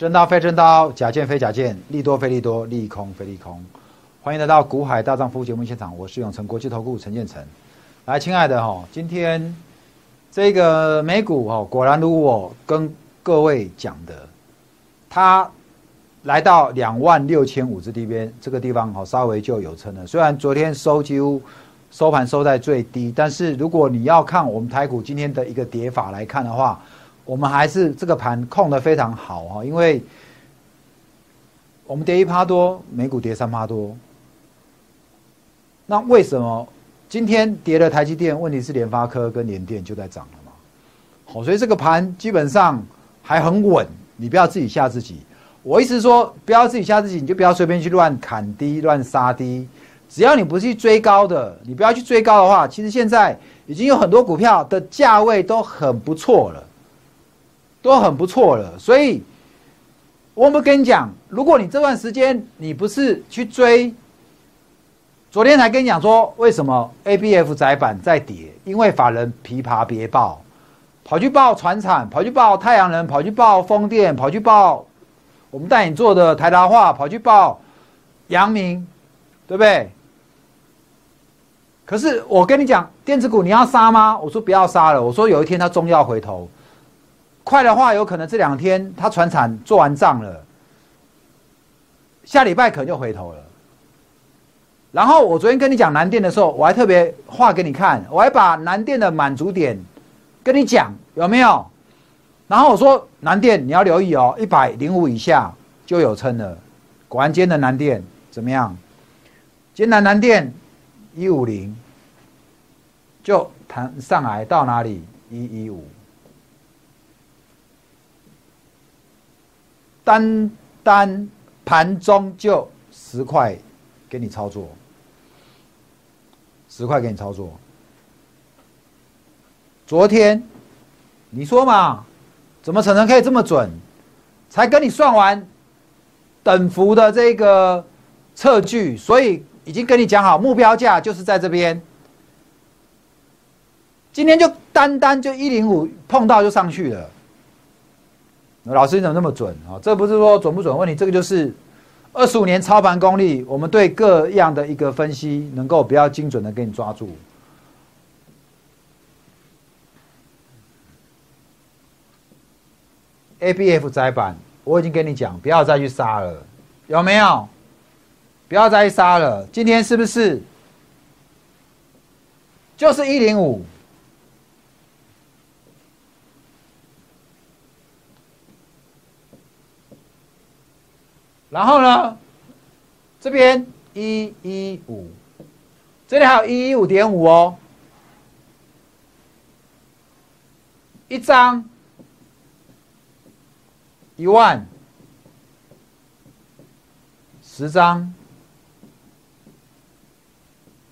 真刀非真刀，假剑非假剑，利多非利多，利空非利空。欢迎来到股海大丈夫节目现场，我是永成国际投顾陈建成。来，亲爱的哈，今天这个美股哈，果然如我跟各位讲的，它来到两万六千五这地边这个地方哈，稍微就有撑了。虽然昨天收几乎收盘收在最低，但是如果你要看我们台股今天的一个跌法来看的话，我们还是这个盘控的非常好哈，因为我们跌一趴多，美股跌三趴多。那为什么今天跌了台积电？问题是联发科跟联电就在涨了嘛？好，所以这个盘基本上还很稳，你不要自己吓自己。我意思说，不要自己吓自己，你就不要随便去乱砍低、乱杀低。只要你不去追高的，你不要去追高的话，其实现在已经有很多股票的价位都很不错了。都很不错了，所以我们跟你讲，如果你这段时间你不是去追，昨天才跟你讲说为什么 A B F 窄板在跌，因为法人琵琶别报，跑去报船产，跑去报太阳能，跑去报风电，跑去报我们带你做的台达化，跑去报阳明，对不对？可是我跟你讲，电子股你要杀吗？我说不要杀了，我说有一天它终要回头。快的话，有可能这两天他船产做完账了，下礼拜可能就回头了。然后我昨天跟你讲南电的时候，我还特别画给你看，我还把南电的满足点跟你讲有没有？然后我说南电你要留意哦，一百零五以下就有撑了。果然今天的南电怎么样？今天南南电一五零就弹上来到哪里？一一五。单单盘中就十块给你操作，十块给你操作。昨天你说嘛，怎么可能可以这么准？才跟你算完等幅的这个测距，所以已经跟你讲好目标价就是在这边。今天就单单就一零五碰到就上去了。老师你怎么那么准啊？这不是说准不准问题，这个就是二十五年操盘功力，我们对各样的一个分析能够比较精准的给你抓住。A B F 窄板，我已经跟你讲，不要再去杀了，有没有？不要再去杀了，今天是不是就是一零五？然后呢，这边一一五，这里还有一一五点五哦，一张一万，十张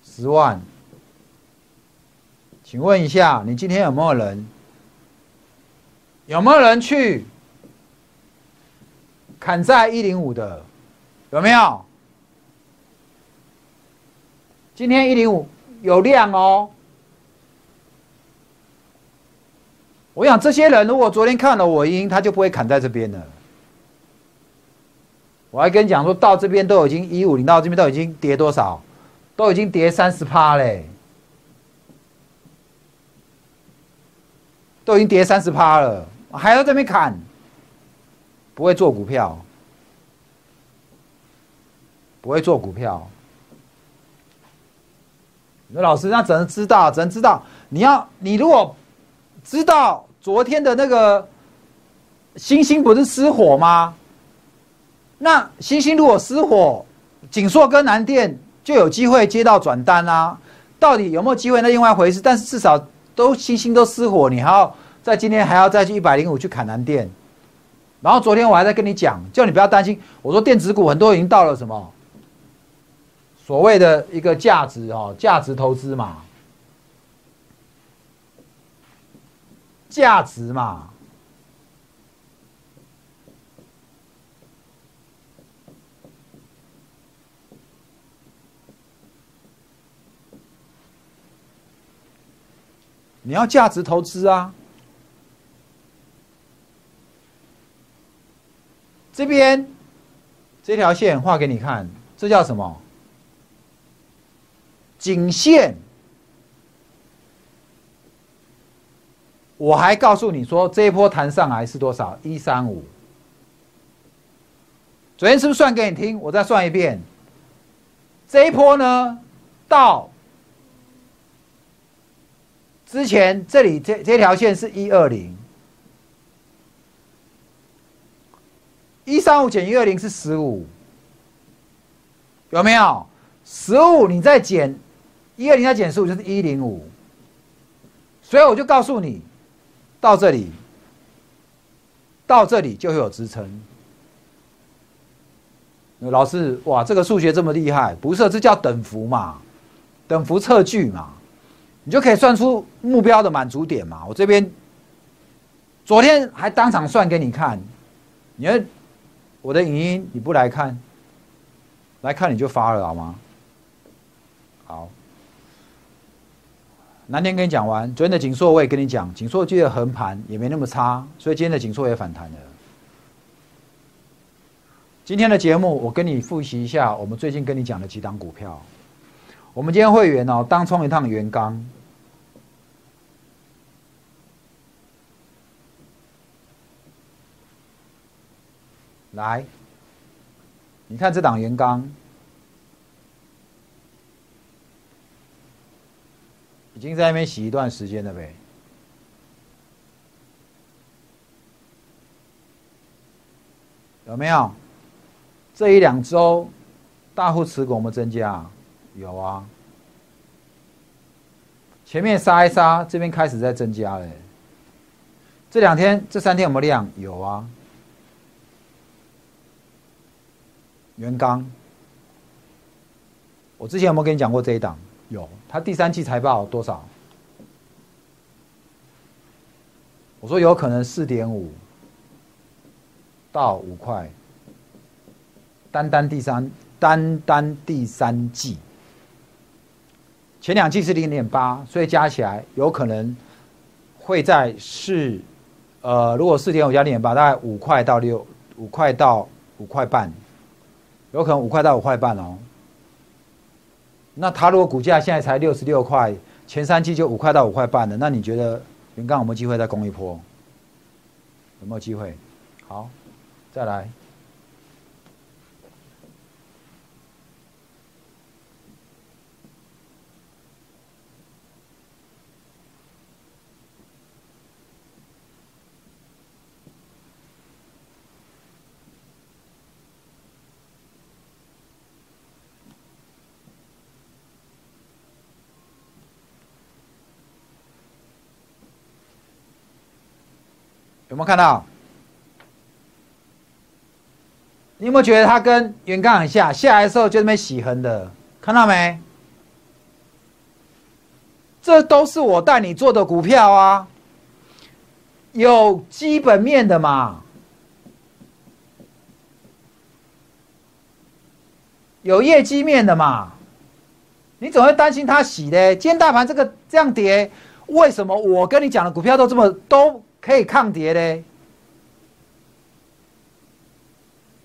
十万，请问一下，你今天有没有人？有没有人去？砍在一零五的有没有？今天一零五有量哦。我想这些人如果昨天看了我赢，他就不会砍在这边了。我还跟你讲说到这边都已经一五零到这边都已经跌多少？都已经跌三十趴嘞，都已经跌三十趴了，还要这边砍？不会做股票，不会做股票。那老师，那只能知道，只能知道。你要，你如果知道昨天的那个星星不是失火吗？那星星如果失火，锦硕跟南电就有机会接到转单啊。到底有没有机会？那另外一回事。但是至少都星星都失火，你还要在今天还要再去一百零五去砍南电。然后昨天我还在跟你讲，叫你不要担心。我说电子股很多已经到了什么所谓的一个价值哦，价值投资嘛，价值嘛。你要价值投资啊。这边这条线画给你看，这叫什么？颈线。我还告诉你说，这一波弹上来是多少？一三五。昨天是不是算给你听？我再算一遍。这一波呢，到之前这里这这条线是一二零，一三五减一二零是十五，有没有？十五你再减一二零再减十五就是一零五，所以我就告诉你。到这里，到这里就会有支撑。老师，哇，这个数学这么厉害，不是？这叫等幅嘛，等幅测距嘛，你就可以算出目标的满足点嘛。我这边昨天还当场算给你看，你看我的影音你不来看，来看你就发了好吗？好。南天跟你讲完，昨天的锦硕我也跟你讲，锦硕记得横盘也没那么差，所以今天的锦硕也反弹了。今天的节目我跟你复习一下，我们最近跟你讲的几档股票。我们今天会员哦，当冲一趟元刚，来，你看这档元刚。已经在那边洗一段时间了呗，有没有？这一两周大户持股有没有增加？有啊。前面杀一杀，这边开始在增加了。这两天、这三天有没有量？有啊。元刚，我之前有没有跟你讲过这一档？有，他第三季财报多少？我说有可能四点五到五块，单单第三单单第三季，前两季是零点八，所以加起来有可能会在四，呃，如果四点五加零点八，大概五块到六五块到五块半，有可能五块到五块半哦。那它如果股价现在才六十六块，前三季就五块到五块半的，那你觉得云刚有没有机会再攻一波？有没有机会？好，再来。有没有看到？你有没有觉得它跟原钢很像？下来的时候就那边洗横的，看到没？这都是我带你做的股票啊，有基本面的嘛，有业绩面的嘛，你怎么会担心它洗呢？今天大盘这个这样跌，为什么我跟你讲的股票都这么都？可以抗跌嘞！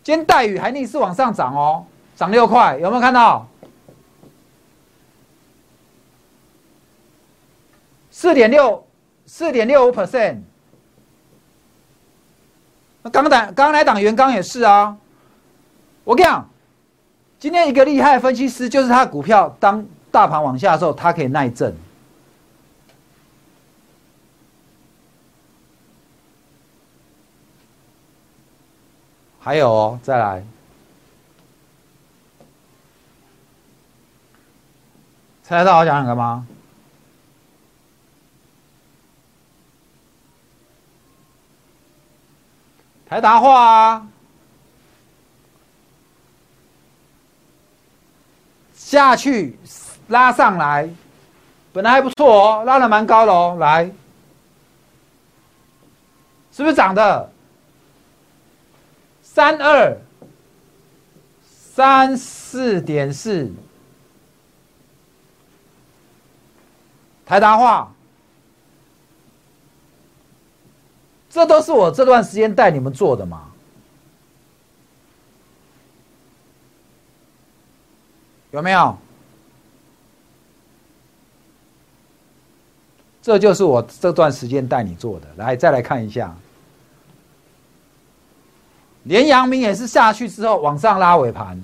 今天待遇还逆势往上涨哦，涨六块，有没有看到？四点六，四点六五 percent。那刚刚刚来档元刚也是啊。我跟你讲，今天一个厉害分析师就是他股票当大盘往下的时候，他可以耐震。还有哦，再来，猜得到我讲哪个吗？台达化啊，下去拉上来，本来还不错哦，拉的蛮高的哦，来，是不是涨的？三二三四点四，台达化，这都是我这段时间带你们做的嘛。有没有？这就是我这段时间带你做的。来，再来看一下，连阳明也是下去之后往上拉尾盘。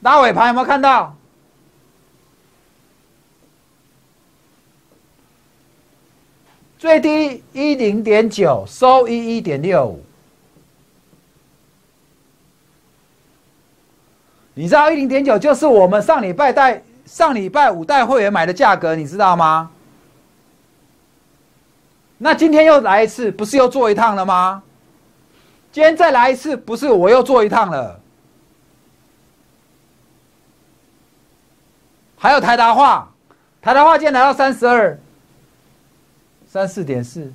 拉尾盘有没有看到？最低一零点九，收一一点六五。你知道一零点九就是我们上礼拜带上礼拜五带会员买的价格，你知道吗？那今天又来一次，不是又做一趟了吗？今天再来一次，不是我又做一趟了？还有台达化，台达化今天来到三十二。三四点四，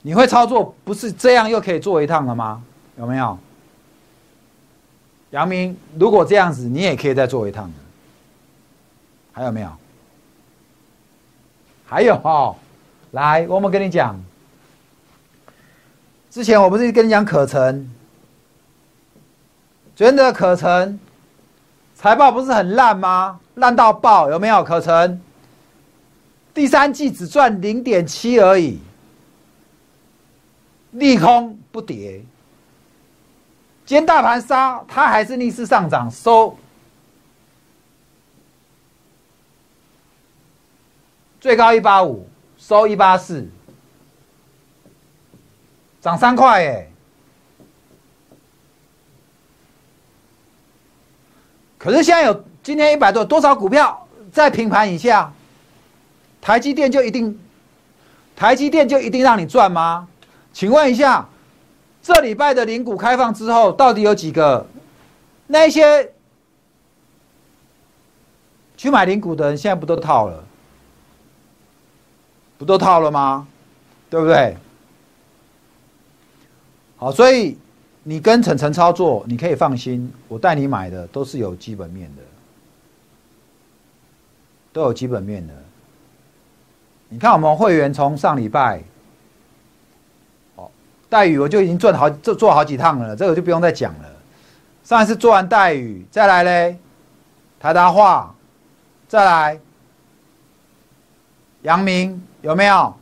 你会操作不是这样又可以做一趟了吗？有没有？杨明，如果这样子，你也可以再做一趟的。还有没有？还有哦，来，我们跟你讲，之前我不是跟你讲可成，昨天的可成财报不是很烂吗？烂到爆，有没有可成？第三季只赚零点七而已，利空不跌。今天大盘杀，它还是逆势上涨，收最高一八五，收一八四，涨三块哎。可是现在有今天一百多，多少股票在平盘以下？台积电就一定，台积电就一定让你赚吗？请问一下，这礼拜的零股开放之后，到底有几个？那些去买零股的人，现在不都套了？不都套了吗？对不对？好，所以你跟晨晨操作，你可以放心，我带你买的都是有基本面的，都有基本面的。你看，我们会员从上礼拜，待遇我就已经赚好做做好几趟了，这个就不用再讲了。上一次做完待遇，再来嘞，台达化，再来，阳明有没有？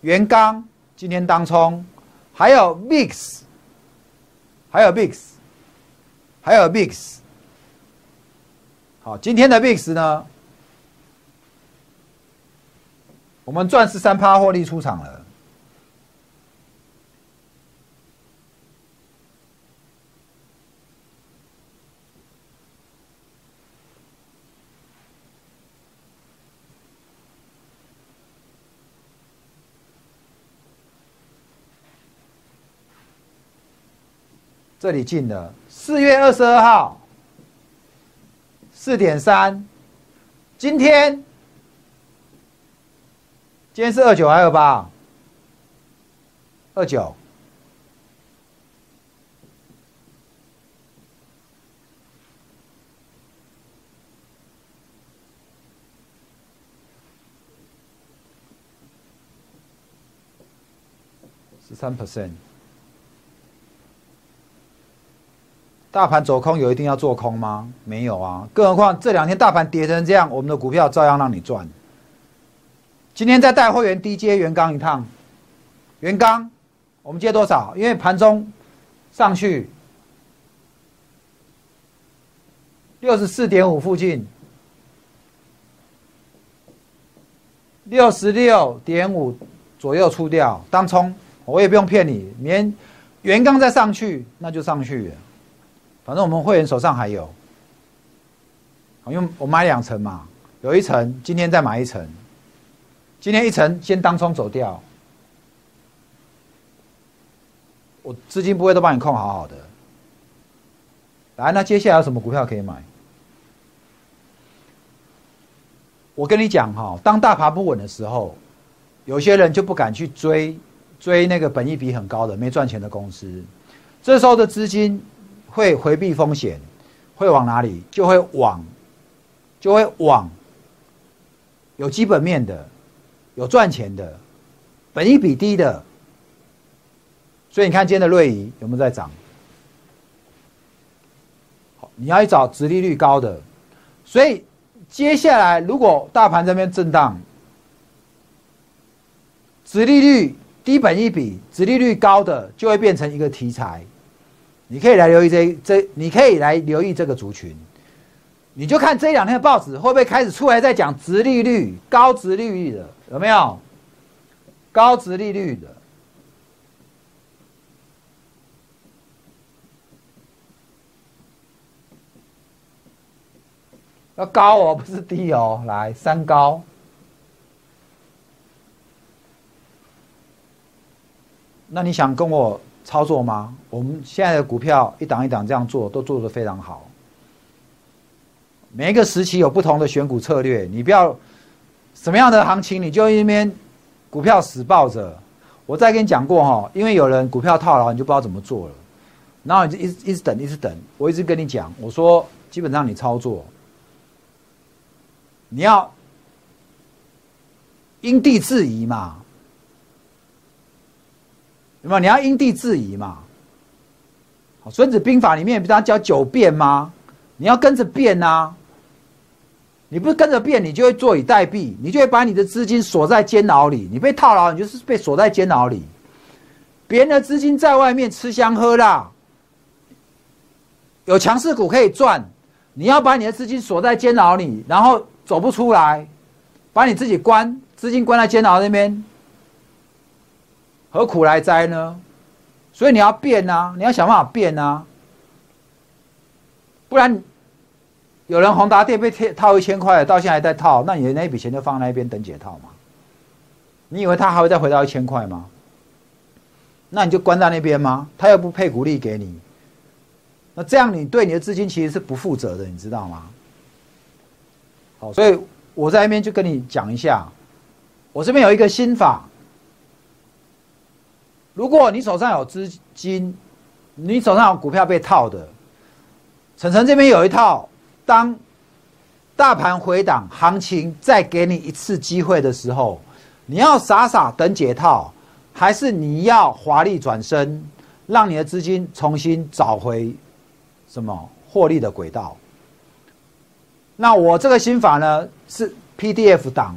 元刚今天当冲，还有 mix，还有 mix，还有 mix。好，今天的 mix 呢？我们赚十三趴获利出场了，这里进的四月二十二号四点三，今天。今天是二九还二八？二九，十三 percent。大盘走空有一定要做空吗？没有啊，更何况这两天大盘跌成这样，我们的股票照样让你赚。今天再带会员低接元刚一趟，元刚我们接多少？因为盘中上去六十四点五附近，六十六点五左右出掉当冲，我也不用骗你，连元刚再上去那就上去了，反正我们会员手上还有，因为我买两层嘛，有一层今天再买一层。今天一层先当冲走掉，我资金不会都帮你控好好的。来，那接下来有什么股票可以买？我跟你讲哈，当大盘不稳的时候，有些人就不敢去追追那个本益比很高的没赚钱的公司，这时候的资金会回避风险，会往哪里？就会往就会往有基本面的、有赚钱的、本益比低的。所以你看今天的瑞仪有没有在涨？好，你要去找殖利率高的。所以接下来如果大盘这边震荡，殖利率低、本益比、殖利率高的就会变成一个题材。你可以来留意这这，你可以来留意这个族群。你就看这两天的报纸会不会开始出来在讲殖利率、高殖利率的有没有？高殖利率的要高哦，不是低哦。来，三高。那你想跟我？操作吗？我们现在的股票一档一档这样做，都做得非常好。每一个时期有不同的选股策略，你不要什么样的行情你就一边股票死抱着。我再跟你讲过哈，因为有人股票套牢，你就不知道怎么做了。然后你就一直一直等，一直等。我一直跟你讲，我说基本上你操作，你要因地制宜嘛。有没有？你要因地制宜嘛？《孙子兵法》里面不是教九变吗？你要跟着变呐！你不跟着变，你就会坐以待毙，你就会把你的资金锁在监牢里。你被套牢，你就是被锁在监牢里。别人的资金在外面吃香喝辣，有强势股可以赚，你要把你的资金锁在监牢里，然后走不出来，把你自己关，资金关在监牢那边。何苦来哉呢？所以你要变啊，你要想办法变啊，不然有人宏达电被贴套一千块，到现在还在套，那你的那笔钱就放那一边等解套嘛？你以为他还会再回到一千块吗？那你就关在那边吗？他又不配股利给你，那这样你对你的资金其实是不负责的，你知道吗？好，所以我在那边就跟你讲一下，我这边有一个心法。如果你手上有资金，你手上有股票被套的，晨晨这边有一套，当大盘回档，行情再给你一次机会的时候，你要傻傻等解套，还是你要华丽转身，让你的资金重新找回什么获利的轨道？那我这个心法呢是 PDF 档。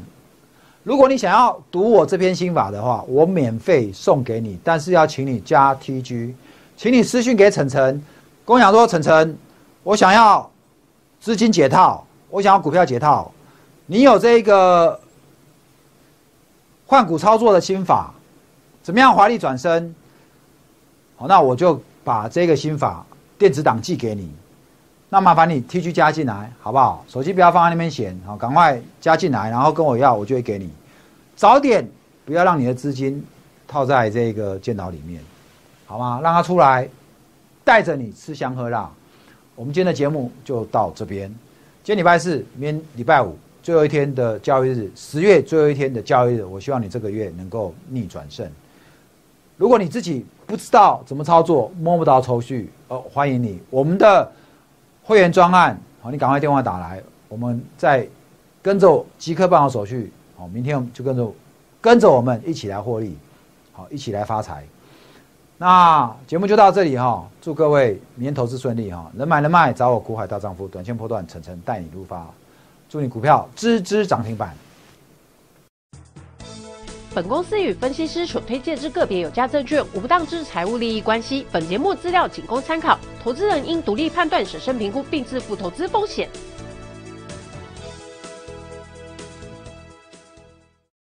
如果你想要读我这篇心法的话，我免费送给你，但是要请你加 TG，请你私信给晨晨，跟我讲说晨晨，我想要资金解套，我想要股票解套，你有这个换股操作的心法，怎么样华丽转身？好，那我就把这个心法电子档寄给你。那麻烦你 T 区加进来，好不好？手机不要放在那边闲，好，赶快加进来，然后跟我要，我就会给你。早点，不要让你的资金套在这个电脑里面，好吗？让他出来，带着你吃香喝辣。我们今天的节目就到这边。今天礼拜四，明天礼拜五，最后一天的交易日，十月最后一天的交易日，我希望你这个月能够逆转胜。如果你自己不知道怎么操作，摸不到头绪，哦，欢迎你，我们的。会员专案，好，你赶快电话打来，我们再跟着即刻办好手续，好，明天就跟着跟着我们一起来获利，好，一起来发财。那节目就到这里哈，祝各位明天投资顺利哈，能买能卖找我股海大丈夫，短线波段，层层带你入发，祝你股票支支涨停板。本公司与分析师所推荐之个别有价证券无不当之财务利益关系。本节目资料仅供参考，投资人应独立判断、审慎评估并自负投资风险。